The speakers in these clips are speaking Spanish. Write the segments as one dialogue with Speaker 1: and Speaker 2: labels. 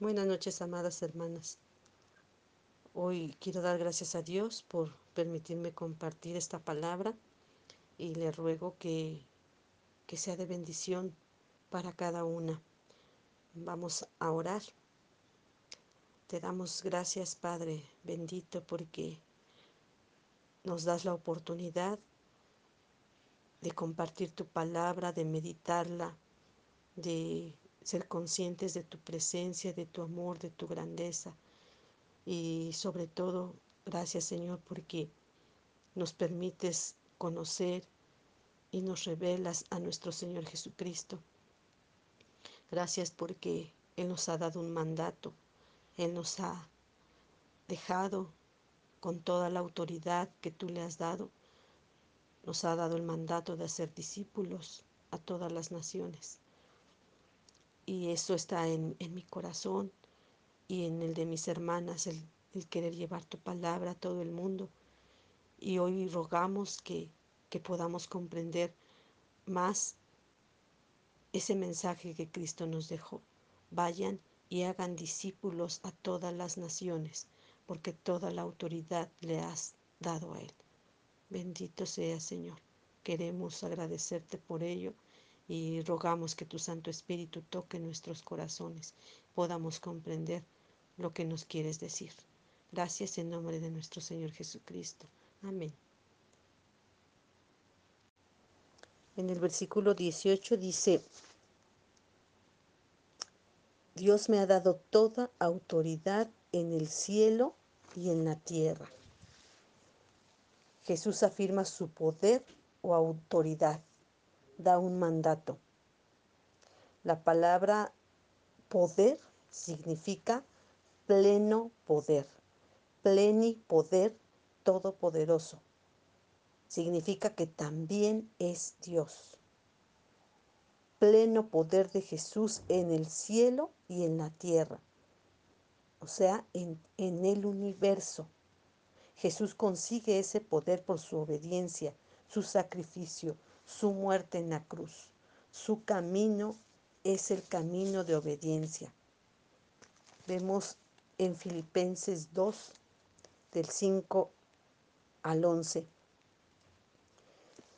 Speaker 1: Buenas noches, amadas hermanas. Hoy quiero dar gracias a Dios por permitirme compartir esta palabra y le ruego que, que sea de bendición para cada una. Vamos a orar. Te damos gracias, Padre bendito, porque nos das la oportunidad de compartir tu palabra, de meditarla, de ser conscientes de tu presencia, de tu amor, de tu grandeza. Y sobre todo, gracias Señor porque nos permites conocer y nos revelas a nuestro Señor Jesucristo. Gracias porque Él nos ha dado un mandato, Él nos ha dejado con toda la autoridad que tú le has dado, nos ha dado el mandato de hacer discípulos a todas las naciones. Y eso está en, mi corazón y en el de mis hermanas, el, querer llevar tu palabra a todo el mundo. Y hoy rogamos que, que podamos comprender más ese mensaje que Cristo nos dejó. Vayan y hagan discípulos a todas las naciones, porque toda la autoridad le has dado a Él. Bendito sea, Señor. Queremos agradecerte por ello y rogamos que tu Santo Espíritu toque nuestros corazones, podamos comprender lo que nos quieres decir. Gracias en nombre de nuestro Señor Jesucristo. Amén. En el versículo 18 dice, Dios me ha dado toda autoridad en el cielo y en la tierra. Jesús afirma su poder o autoridad da un mandato. La palabra poder significa pleno poder, plenipoder, todopoderoso. Significa que también es Dios. Pleno poder de Jesús en el cielo y en la tierra. O sea, en, en el universo. Jesús consigue ese poder por su obediencia, su sacrificio, su muerte en la cruz. Su camino es el camino de obediencia. Vemos en Filipenses 2, del 5 al 11.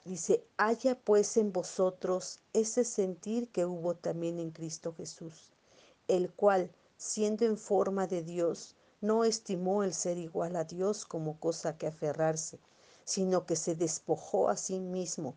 Speaker 1: Dice, haya pues en vosotros ese sentir que hubo también en Cristo Jesús, el cual, siendo en forma de Dios, no estimó el ser igual a Dios como cosa que aferrarse, sino que se despojó a sí mismo,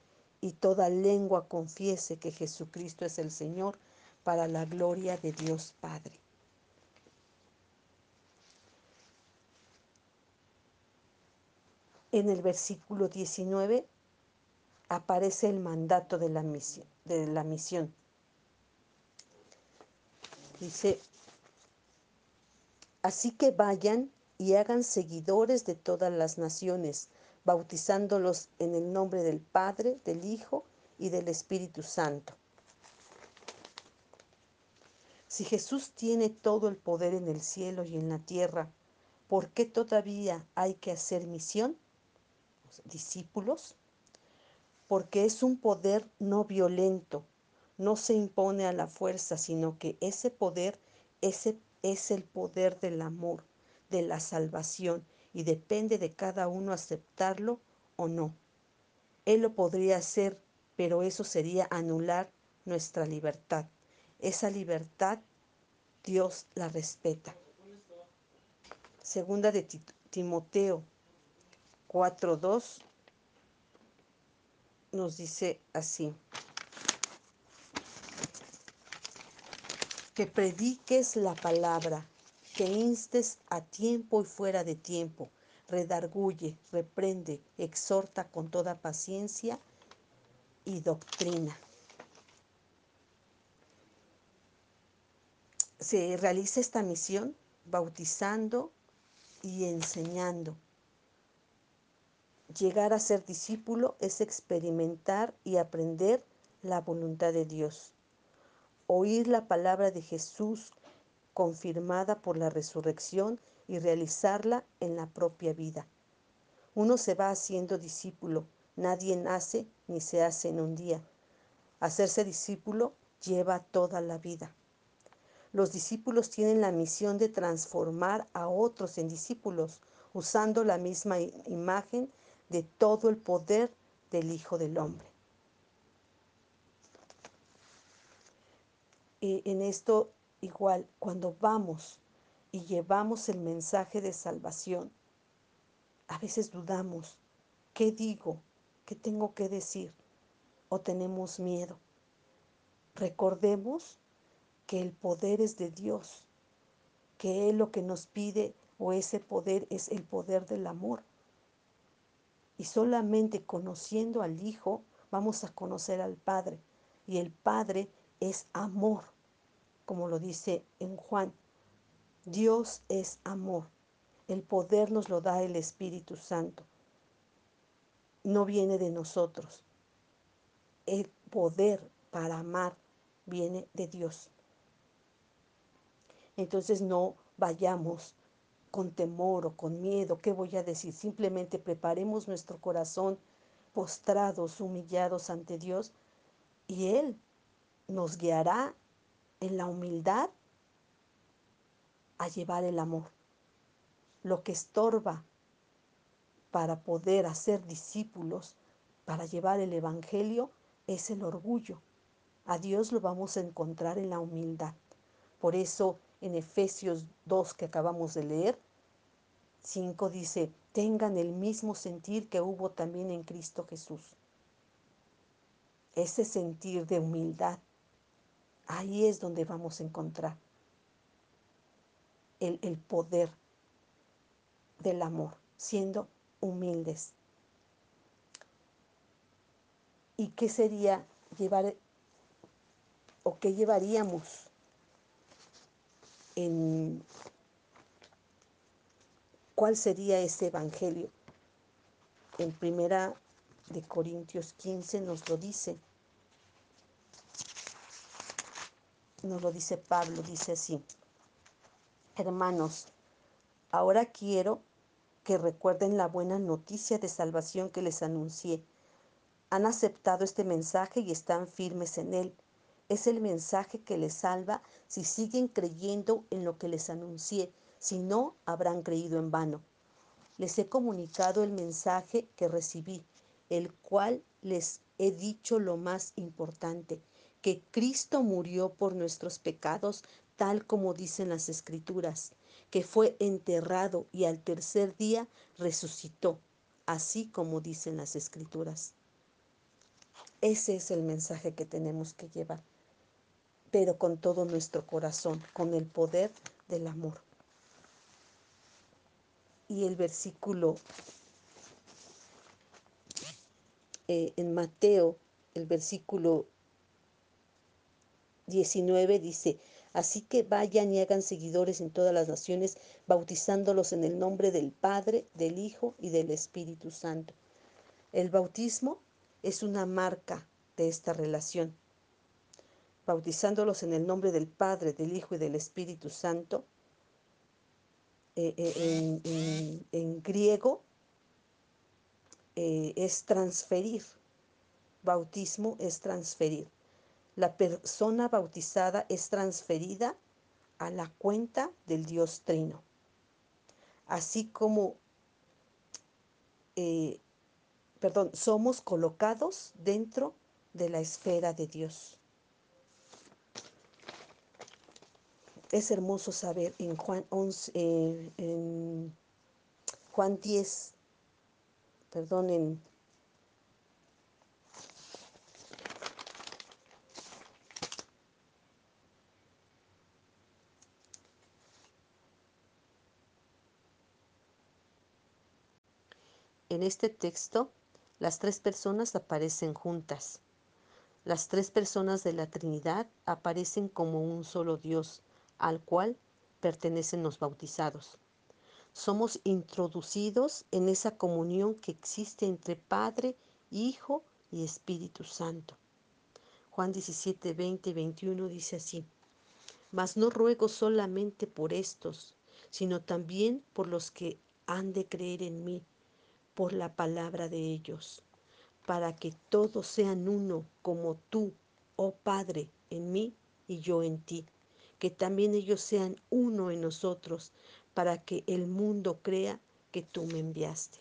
Speaker 1: y toda lengua confiese que Jesucristo es el Señor para la gloria de Dios Padre. En el versículo 19 aparece el mandato de la misión. De la misión. Dice, así que vayan y hagan seguidores de todas las naciones, bautizándolos en el nombre del Padre, del Hijo y del Espíritu Santo. Si Jesús tiene todo el poder en el cielo y en la tierra, ¿por qué todavía hay que hacer misión? Discípulos. Porque es un poder no violento, no se impone a la fuerza, sino que ese poder ese es el poder del amor, de la salvación, y depende de cada uno aceptarlo o no. Él lo podría hacer, pero eso sería anular nuestra libertad. Esa libertad Dios la respeta. Segunda de Timoteo 4.2 nos dice así. Que prediques la palabra, que instes a tiempo y fuera de tiempo, redarguye, reprende, exhorta con toda paciencia y doctrina. Se realiza esta misión bautizando y enseñando. Llegar a ser discípulo es experimentar y aprender la voluntad de Dios. Oír la palabra de Jesús confirmada por la resurrección y realizarla en la propia vida. Uno se va haciendo discípulo. Nadie nace ni se hace en un día. Hacerse discípulo lleva toda la vida. Los discípulos tienen la misión de transformar a otros en discípulos, usando la misma imagen de todo el poder del Hijo del Hombre. Y en esto igual, cuando vamos y llevamos el mensaje de salvación, a veces dudamos, ¿qué digo? ¿Qué tengo que decir? ¿O tenemos miedo? Recordemos que el poder es de Dios, que Él lo que nos pide o ese poder es el poder del amor. Y solamente conociendo al Hijo vamos a conocer al Padre. Y el Padre es amor, como lo dice en Juan. Dios es amor. El poder nos lo da el Espíritu Santo. No viene de nosotros. El poder para amar viene de Dios. Entonces no vayamos con temor o con miedo, ¿qué voy a decir? Simplemente preparemos nuestro corazón postrados, humillados ante Dios y Él nos guiará en la humildad a llevar el amor. Lo que estorba para poder hacer discípulos, para llevar el Evangelio, es el orgullo. A Dios lo vamos a encontrar en la humildad. Por eso en Efesios 2 que acabamos de leer, 5 dice, tengan el mismo sentir que hubo también en Cristo Jesús. Ese sentir de humildad, ahí es donde vamos a encontrar el, poder del amor, siendo humildes. ¿Y qué sería llevar o qué llevaríamos en cuál sería ese evangelio. En primera de Corintios 15 nos lo dice. Nos lo dice Pablo, dice así. Hermanos, ahora quiero que recuerden la buena noticia de salvación que les anuncié. Han aceptado este mensaje y están firmes en él. Es el mensaje que les salva si siguen creyendo en lo que les anuncié. Si no, habrán creído en vano. Les he comunicado el mensaje que recibí, el cual les he dicho lo más importante, que Cristo murió por nuestros pecados, tal como dicen las escrituras, que fue enterrado y al tercer día resucitó, así como dicen las escrituras. Ese es el mensaje que tenemos que llevar pero con todo nuestro corazón, con el poder del amor. Y el versículo eh, en Mateo, el versículo 19 dice, así que vayan y hagan seguidores en todas las naciones, bautizándolos en el nombre del Padre, del Hijo y del Espíritu Santo. El bautismo es una marca de esta relación bautizándolos en el nombre del Padre, del Hijo y del Espíritu Santo, eh, eh, en, griego eh, es transferir. Bautismo es transferir. La persona bautizada es transferida a la cuenta del Dios Trino. Así como, perdón, somos colocados dentro de la esfera de Dios. es hermoso saber en Juan 11, eh, en Juan 10, perdón, en En este texto, las tres personas aparecen juntas. Las tres personas de la Trinidad aparecen como un solo Dios, al cual pertenecen los bautizados. Somos introducidos en esa comunión que existe entre Padre, Hijo y Espíritu Santo. Juan 17, 20 y 21 dice así, Mas no ruego solamente por estos, sino también por los que han de creer en mí, por la palabra de ellos, para que todos sean uno como tú, oh Padre, en mí y yo en ti, que también ellos sean uno en nosotros, para que el mundo crea que tú me enviaste.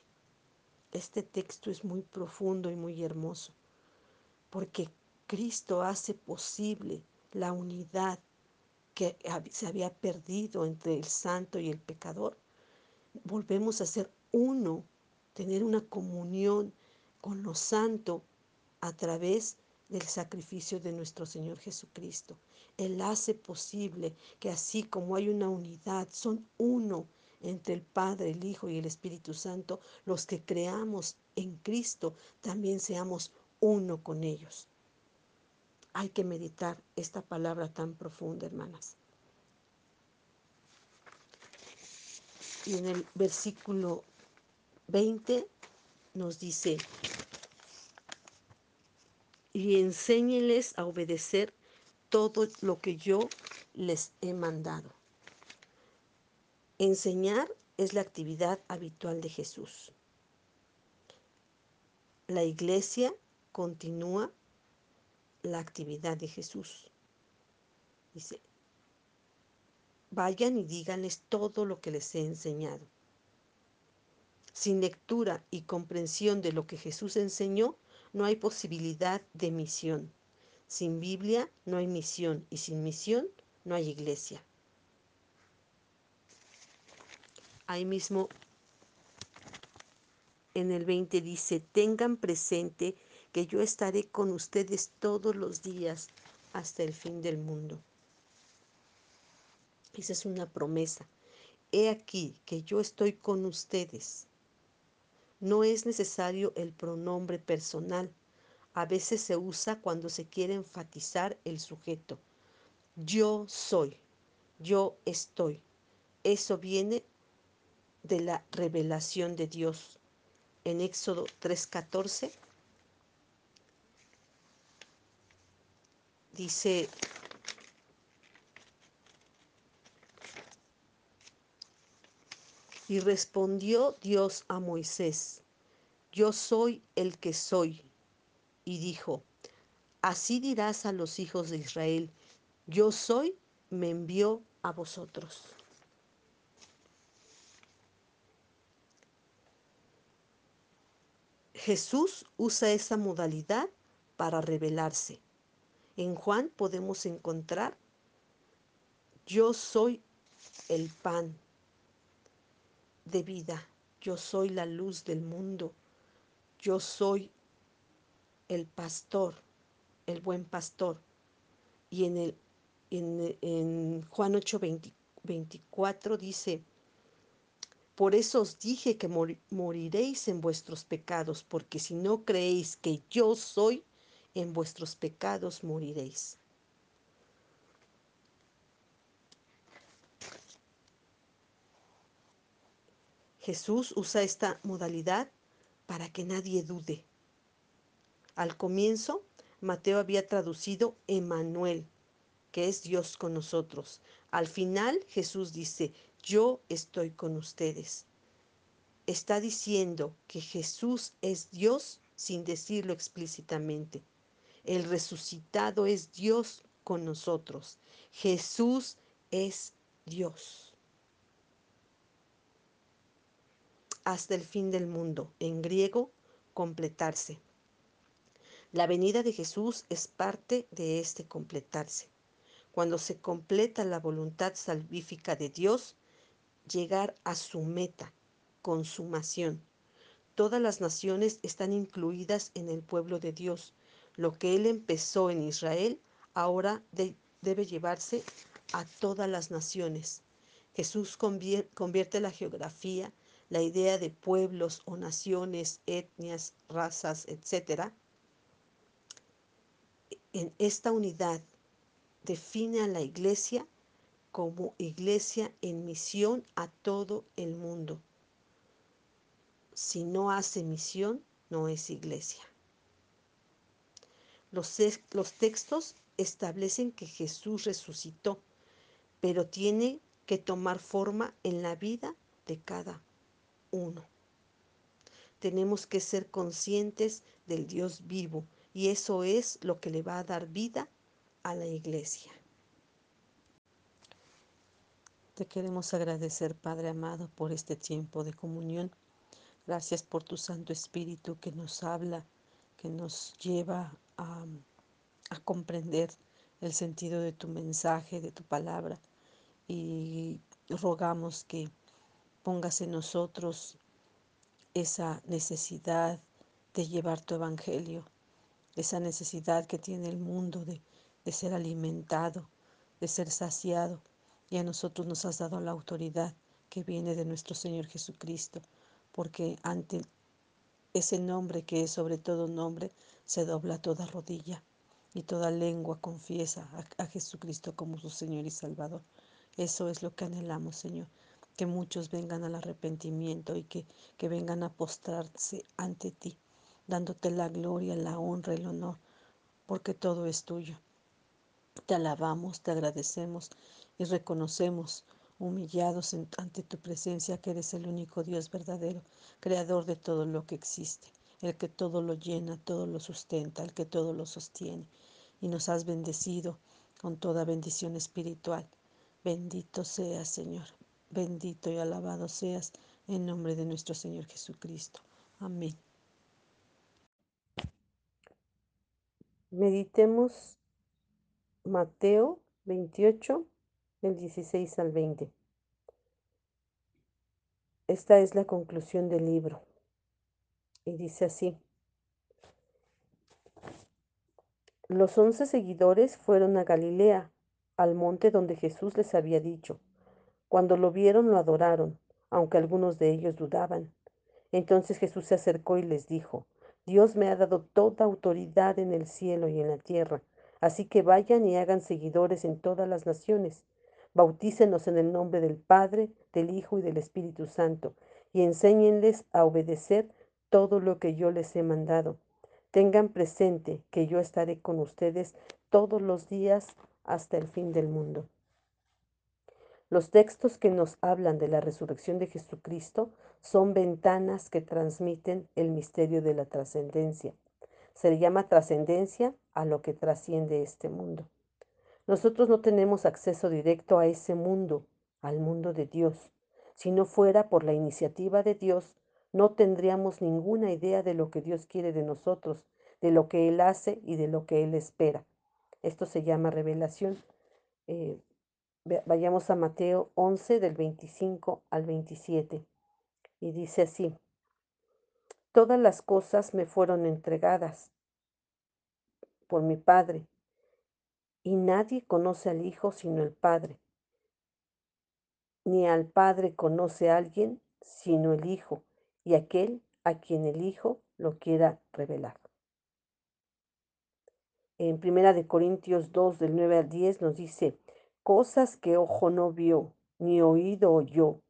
Speaker 1: Este texto es muy profundo y muy hermoso, porque Cristo hace posible la unidad que se había perdido entre el santo y el pecador. Volvemos a ser uno, tener una comunión con lo santo a través del sacrificio de nuestro Señor Jesucristo. Él hace posible que así como hay una unidad, son uno entre el Padre, el Hijo y el Espíritu Santo, los que creamos en Cristo también seamos uno con ellos. Hay que meditar esta palabra tan profunda, hermanas. Y en el versículo 20 nos dice, y enséñeles a obedecer todo lo que yo les he mandado. Enseñar es la actividad habitual de Jesús. La iglesia continúa la actividad de Jesús. Dice, vayan y díganles todo lo que les he enseñado. Sin lectura y comprensión de lo que Jesús enseñó, no hay posibilidad de misión. Sin Biblia no hay misión y sin misión no hay iglesia. Ahí mismo en el 20 dice, tengan presente que yo estaré con ustedes todos los días hasta el fin del mundo. Esa es una promesa. He aquí que yo estoy con ustedes. No es necesario el pronombre personal. A veces se usa cuando se quiere enfatizar el sujeto. Yo soy, yo estoy. Eso viene de la revelación de Dios. En Éxodo 3:14 dice, y respondió Dios a Moisés, yo soy el que soy. Y dijo, así dirás a los hijos de Israel, yo soy, me envió a vosotros. Jesús usa esa modalidad para revelarse. En Juan podemos encontrar, yo soy el pan de vida, yo soy la luz del mundo, yo soy el pastor, el buen pastor. Y en, el, en, Juan 8, 24 dice, por eso os dije que moriréis en vuestros pecados, porque si no creéis que yo soy, en vuestros pecados moriréis. Jesús usa esta modalidad para que nadie dude. Al comienzo, Mateo había traducido Emanuel, que es Dios con nosotros. Al final, Jesús dice, yo estoy con ustedes. Está diciendo que Jesús es Dios sin decirlo explícitamente. El resucitado es Dios con nosotros. Jesús es Dios. Hasta el fin del mundo. En griego, completarse. La venida de Jesús es parte de este completarse. Cuando se completa la voluntad salvífica de Dios, llegar a su meta, consumación. Todas las naciones están incluidas en el pueblo de Dios. Lo que Él empezó en Israel ahora debe llevarse a todas las naciones. Jesús convierte la geografía, la idea de pueblos o naciones, etnias, razas, etc., en esta unidad define a la iglesia como iglesia en misión a todo el mundo. Si no hace misión, no es iglesia. Los, los textos establecen que Jesús resucitó, pero tiene que tomar forma en la vida de cada uno. Tenemos que ser conscientes del Dios vivo y eso es lo que le va a dar vida a la iglesia. Te queremos agradecer, Padre amado, por este tiempo de comunión. Gracias por tu Santo Espíritu que nos habla, que nos lleva a, a comprender el sentido de tu mensaje, de tu palabra. Y rogamos que pongas en nosotros esa necesidad de llevar tu evangelio, esa necesidad que tiene el mundo de, de ser alimentado, de ser saciado. Y a nosotros nos has dado la autoridad que viene de nuestro Señor Jesucristo, porque ante ese nombre que es sobre todo nombre, se dobla toda rodilla y toda lengua confiesa a Jesucristo como su Señor y Salvador. Eso es lo que anhelamos, Señor que muchos vengan al arrepentimiento y que, que vengan a postrarse ante ti, dándote la gloria, la honra, el honor, porque todo es tuyo. Te alabamos, te agradecemos y reconocemos humillados ante tu presencia que eres el único Dios verdadero, creador de todo lo que existe, el que todo lo llena, todo lo sustenta, el que todo lo sostiene. Y nos has bendecido con toda bendición espiritual. Bendito seas, Señor. Bendito y alabado seas en nombre de nuestro Señor Jesucristo. Amén. Meditemos Mateo 28, del 16 al 20. Esta es la conclusión del libro. Y dice así. Los once seguidores fueron a Galilea, al monte donde Jesús les había dicho. Cuando lo vieron lo adoraron, aunque algunos de ellos dudaban. Entonces Jesús se acercó y les dijo, Dios me ha dado toda autoridad en el cielo y en la tierra, así que vayan y hagan seguidores en todas las naciones. Bautícenos en el nombre del Padre, del Hijo y del Espíritu Santo, y enséñenles a obedecer todo lo que yo les he mandado. Tengan presente que yo estaré con ustedes todos los días hasta el fin del mundo. Los textos que nos hablan de la resurrección de Jesucristo son ventanas que transmiten el misterio de la trascendencia. Se le llama trascendencia a lo que trasciende este mundo. Nosotros no tenemos acceso directo a ese mundo, al mundo de Dios. Si no fuera por la iniciativa de Dios, no tendríamos ninguna idea de lo que Dios quiere de nosotros, de lo que Él hace y de lo que Él espera. Esto se llama revelación. Eh, Vayamos a Mateo 11 del 25 al 27. Y dice así, todas las cosas me fueron entregadas por mi Padre, y nadie conoce al Hijo sino el Padre, ni al Padre conoce a alguien sino el Hijo, y aquel a quien el Hijo lo quiera revelar. En Primera de Corintios 2 del 9 al 10 nos dice, cosas que ojo no vio, ni oído oyó,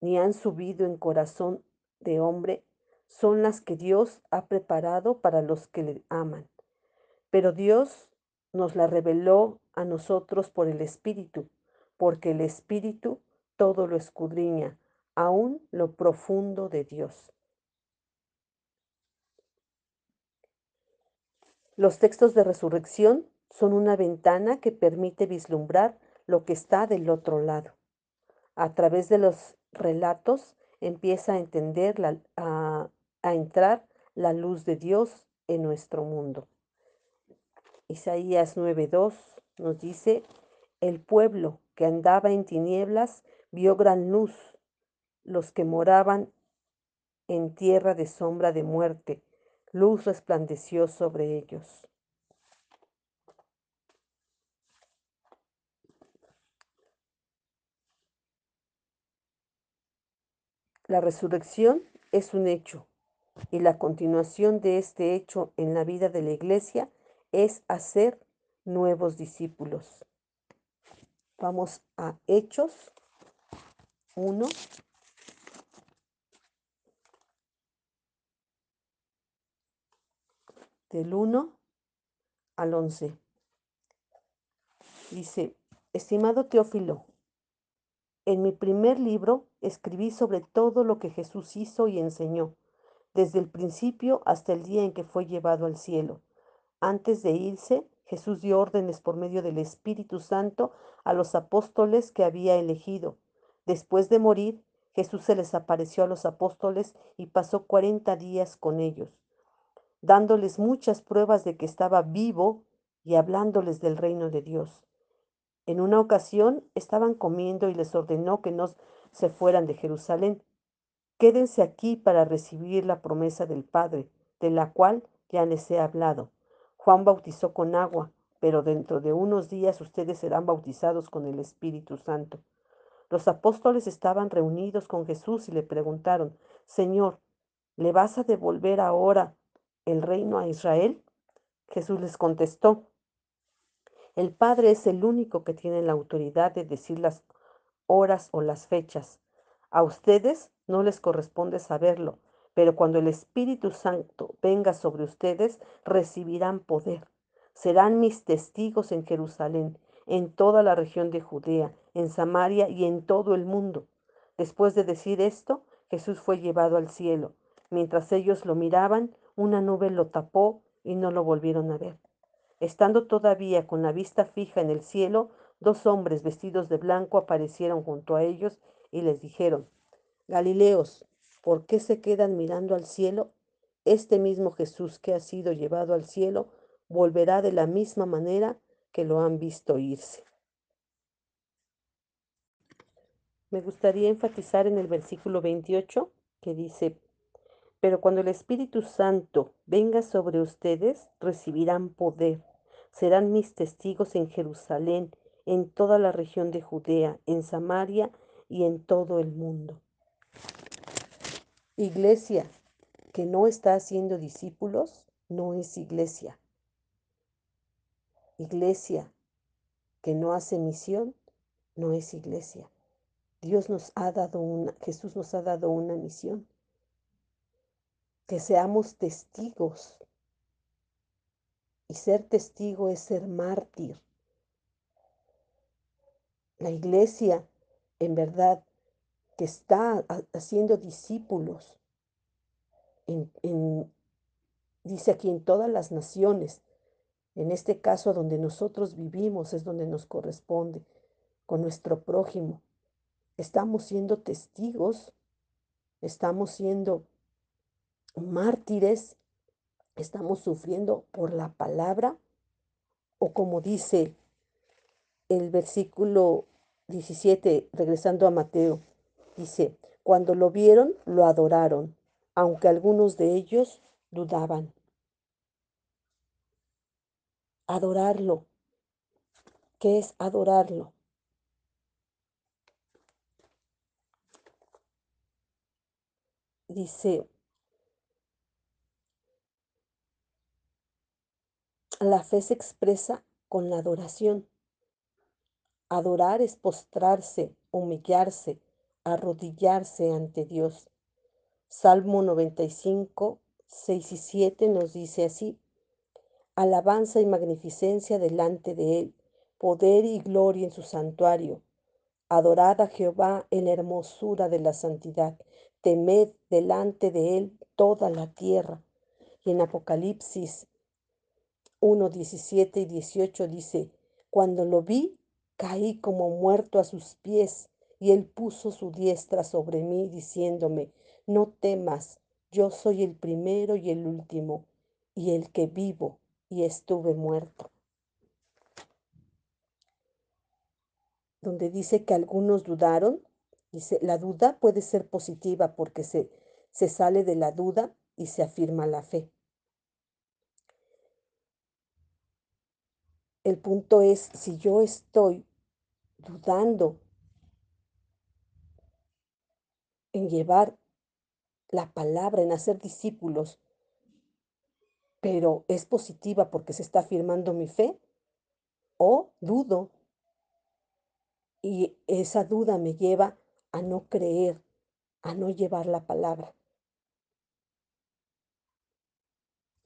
Speaker 1: ni han subido en corazón de hombre, son las que Dios ha preparado para los que le aman. Pero Dios nos la reveló a nosotros por el Espíritu, porque el Espíritu todo lo escudriña, aún lo profundo de Dios. Los textos de resurrección son una ventana que permite vislumbrar lo que está del otro lado. A través de los relatos empieza a entender, a, a entrar la luz de Dios en nuestro mundo. Isaías 9:2 nos dice, el pueblo que andaba en tinieblas vio gran luz, los que moraban en tierra de sombra de muerte, luz resplandeció sobre ellos. La resurrección es un hecho y la continuación de este hecho en la vida de la iglesia es hacer nuevos discípulos. Vamos a Hechos 1. Del 1 al 11. Dice, estimado Teófilo, en mi primer libro escribí sobre todo lo que Jesús hizo y enseñó, desde el principio hasta el día en que fue llevado al cielo. Antes de irse, Jesús dio órdenes por medio del Espíritu Santo a los apóstoles que había elegido. Después de morir, Jesús se les apareció a los apóstoles y pasó cuarenta días con ellos, dándoles muchas pruebas de que estaba vivo y hablándoles del reino de Dios. En una ocasión estaban comiendo y les ordenó que no se fueran de Jerusalén. Quédense aquí para recibir la promesa del Padre, de la cual ya les he hablado. Juan bautizó con agua, pero dentro de unos días ustedes serán bautizados con el Espíritu Santo. Los apóstoles estaban reunidos con Jesús y le preguntaron, Señor, ¿le vas a devolver ahora el reino a Israel? Jesús les contestó, el Padre es el único que tiene la autoridad de decir las horas o las fechas. A ustedes no les corresponde saberlo, pero cuando el Espíritu Santo venga sobre ustedes, recibirán poder. Serán mis testigos en Jerusalén, en toda la región de Judea, en Samaria y en todo el mundo. Después de decir esto, Jesús fue llevado al cielo. Mientras ellos lo miraban, una nube lo tapó y no lo volvieron a ver. Estando todavía con la vista fija en el cielo, dos hombres vestidos de blanco aparecieron junto a ellos y les dijeron, Galileos, ¿Por qué se quedan mirando al cielo? Este mismo Jesús que ha sido llevado al cielo volverá de la misma manera que lo han visto irse. Me gustaría enfatizar en el versículo 28 que dice, pero cuando el Espíritu Santo venga sobre ustedes, recibirán poder. Serán mis testigos en Jerusalén, en toda la región de Judea, en Samaria y en todo el mundo. Iglesia que no está haciendo discípulos no es iglesia. Iglesia que no hace misión no es iglesia. Dios nos ha dado una, Jesús nos ha dado una misión. Que seamos testigos. Y ser testigo es ser mártir. La iglesia, en verdad, que está haciendo discípulos, en, dice aquí en todas las naciones, en este caso donde nosotros vivimos es donde nos corresponde, con nuestro prójimo. Estamos siendo testigos, estamos siendo mártires, estamos sufriendo por la palabra, o como dice el versículo 17, regresando a Mateo, Dice, cuando lo vieron, lo adoraron, aunque algunos de ellos dudaban. Adorarlo. ¿Qué es adorarlo? Dice, la fe se expresa con la adoración. Adorar es postrarse, humillarse, arrodillarse ante Dios. Salmo 95, 6 y 7 nos dice así, alabanza y magnificencia delante de Él, poder y gloria en su santuario. Adorad a Jehová en la hermosura de la santidad, temed delante de Él toda la tierra. Y en Apocalipsis 1, 17 y 18 dice, cuando lo vi, caí como muerto a sus pies y él puso su diestra sobre mí, diciéndome, no temas, yo soy el primero y el último, y el que vivo, y estuve muerto. Donde dice que algunos dudaron, dice, la duda puede ser positiva porque se, se sale de la duda y se afirma la fe. El punto es, si yo estoy dudando en llevar la palabra, en hacer discípulos, pero es positiva porque se está afirmando mi fe, o dudo
Speaker 2: y esa duda me lleva a no creer, a no llevar la palabra.